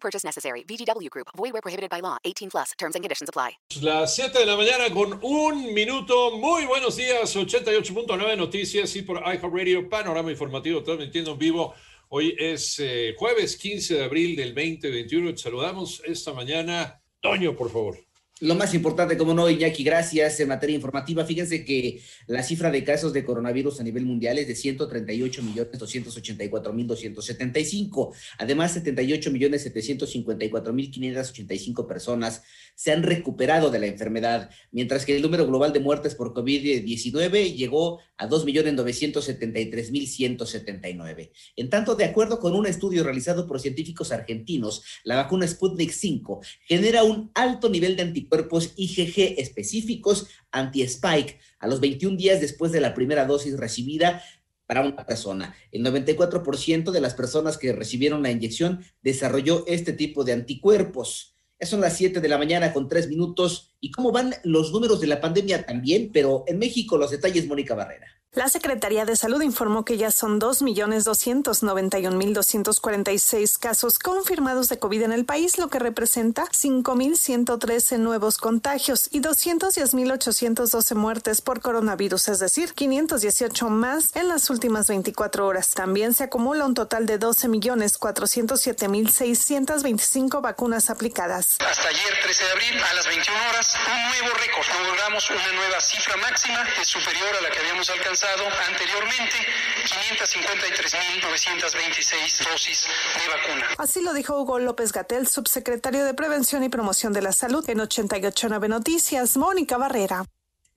Purchase necessary. VGW Group. Void where prohibited by law. 18 plus. Terms and conditions apply. Las 7 de la mañana con un minuto. Muy buenos días. 88.9 noticias y por iHeartRadio. Panorama informativo transmitiendo en vivo. Hoy es eh, jueves 15 de abril del 2021. Te saludamos esta mañana. Toño, por favor. Lo más importante, como no, Iñaki, gracias. En materia informativa, fíjense que la cifra de casos de coronavirus a nivel mundial es de 138 millones 284 mil 275. Además, 78 millones 754 mil 585 personas se han recuperado de la enfermedad, mientras que el número global de muertes por COVID-19 llegó a 2 millones 973 mil 179. En tanto, de acuerdo con un estudio realizado por científicos argentinos, la vacuna Sputnik 5 genera un alto nivel de anticuerpos cuerpos IgG específicos anti-spike a los 21 días después de la primera dosis recibida para una persona. El 94% de las personas que recibieron la inyección desarrolló este tipo de anticuerpos. Ya son las 7 de la mañana con 3 minutos. ¿Y cómo van los números de la pandemia también? Pero en México los detalles, Mónica Barrera. La Secretaría de Salud informó que ya son 2.291.246 casos confirmados de COVID en el país, lo que representa 5.113 nuevos contagios y 210.812 muertes por coronavirus, es decir, 518 más en las últimas 24 horas. También se acumula un total de 12.407.625 vacunas aplicadas. Hasta ayer, 13 de abril, a las 21 horas, un nuevo récord. Logramos una nueva cifra máxima, es superior a la que habíamos alcanzado anteriormente 553.926 dosis de vacuna. Así lo dijo Hugo López Gatel, subsecretario de Prevención y Promoción de la Salud en 889 Noticias. Mónica Barrera.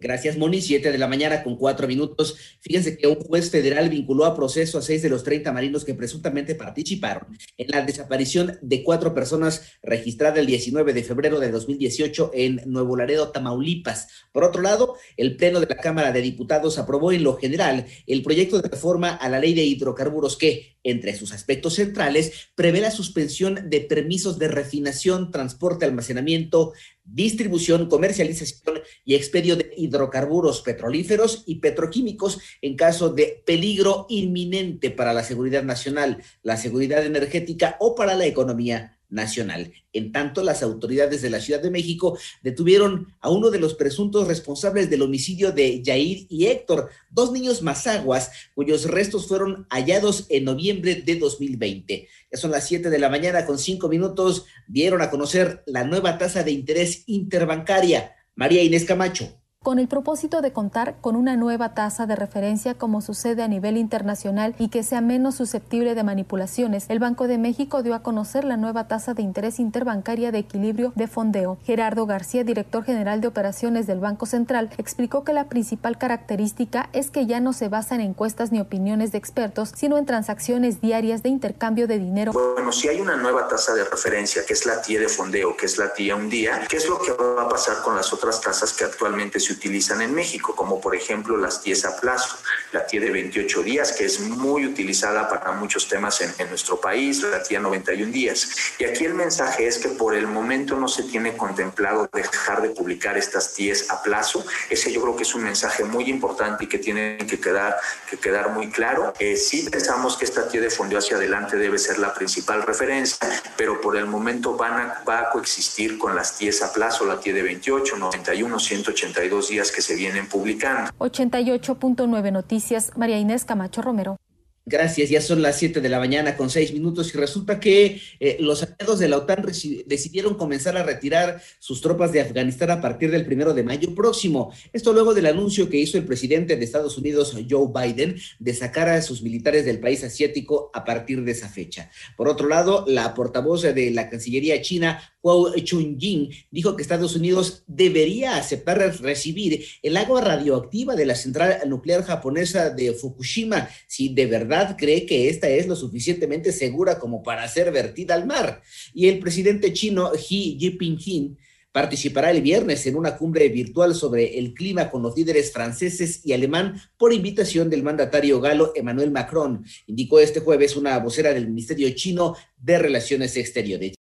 Gracias, Moni. Siete de la mañana con cuatro minutos. Fíjense que un juez federal vinculó a proceso a seis de los 30 marinos que presuntamente participaron en la desaparición de cuatro personas registrada el 19 de febrero de 2018 en Nuevo Laredo, Tamaulipas. Por otro lado, el Pleno de la Cámara de Diputados aprobó en lo general el proyecto de reforma a la ley de hidrocarburos que, entre sus aspectos centrales, prevé la suspensión de permisos de refinación, transporte, almacenamiento, distribución, comercialización y expedio de hidrocarburos petrolíferos y petroquímicos en caso de peligro inminente para la seguridad nacional, la seguridad energética o para la economía nacional. En tanto, las autoridades de la Ciudad de México detuvieron a uno de los presuntos responsables del homicidio de Jair y Héctor, dos niños mazaguas, cuyos restos fueron hallados en noviembre de 2020. Ya son las 7 de la mañana con cinco minutos, dieron a conocer la nueva tasa de interés interbancaria. María Inés Camacho con el propósito de contar con una nueva tasa de referencia como sucede a nivel internacional y que sea menos susceptible de manipulaciones, el Banco de México dio a conocer la nueva tasa de interés interbancaria de equilibrio de fondeo. Gerardo García, director general de operaciones del Banco Central, explicó que la principal característica es que ya no se basa en encuestas ni opiniones de expertos, sino en transacciones diarias de intercambio de dinero. Bueno, si hay una nueva tasa de referencia, que es la TIE de fondeo, que es la TIE un día, ¿qué es lo que va a pasar con las otras tasas que actualmente se utilizan en México, como por ejemplo las TIEs a plazo, la TIE de 28 días, que es muy utilizada para muchos temas en, en nuestro país, la TIE 91 días. Y aquí el mensaje es que por el momento no se tiene contemplado dejar de publicar estas TIEs a plazo. Ese yo creo que es un mensaje muy importante y que tiene que quedar, que quedar muy claro. Eh, sí pensamos que esta TIE de fondeo hacia adelante debe ser la principal referencia, pero por el momento van a, va a coexistir con las TIEs a plazo, la TIE de 28, 91, 182 días que se vienen publicando. 88.9 Noticias, María Inés Camacho Romero. Gracias, ya son las 7 de la mañana con 6 minutos y resulta que eh, los aliados de la OTAN decidieron comenzar a retirar sus tropas de Afganistán a partir del primero de mayo próximo. Esto luego del anuncio que hizo el presidente de Estados Unidos, Joe Biden, de sacar a sus militares del país asiático a partir de esa fecha. Por otro lado, la portavoz de la Cancillería China, Huo Chunying, dijo que Estados Unidos debería aceptar recibir el agua radioactiva de la central nuclear japonesa de Fukushima si de verdad verdad cree que esta es lo suficientemente segura como para ser vertida al mar. Y el presidente chino Xi Jinping participará el viernes en una cumbre virtual sobre el clima con los líderes franceses y alemán por invitación del mandatario galo Emmanuel Macron, indicó este jueves una vocera del Ministerio chino de Relaciones Exteriores.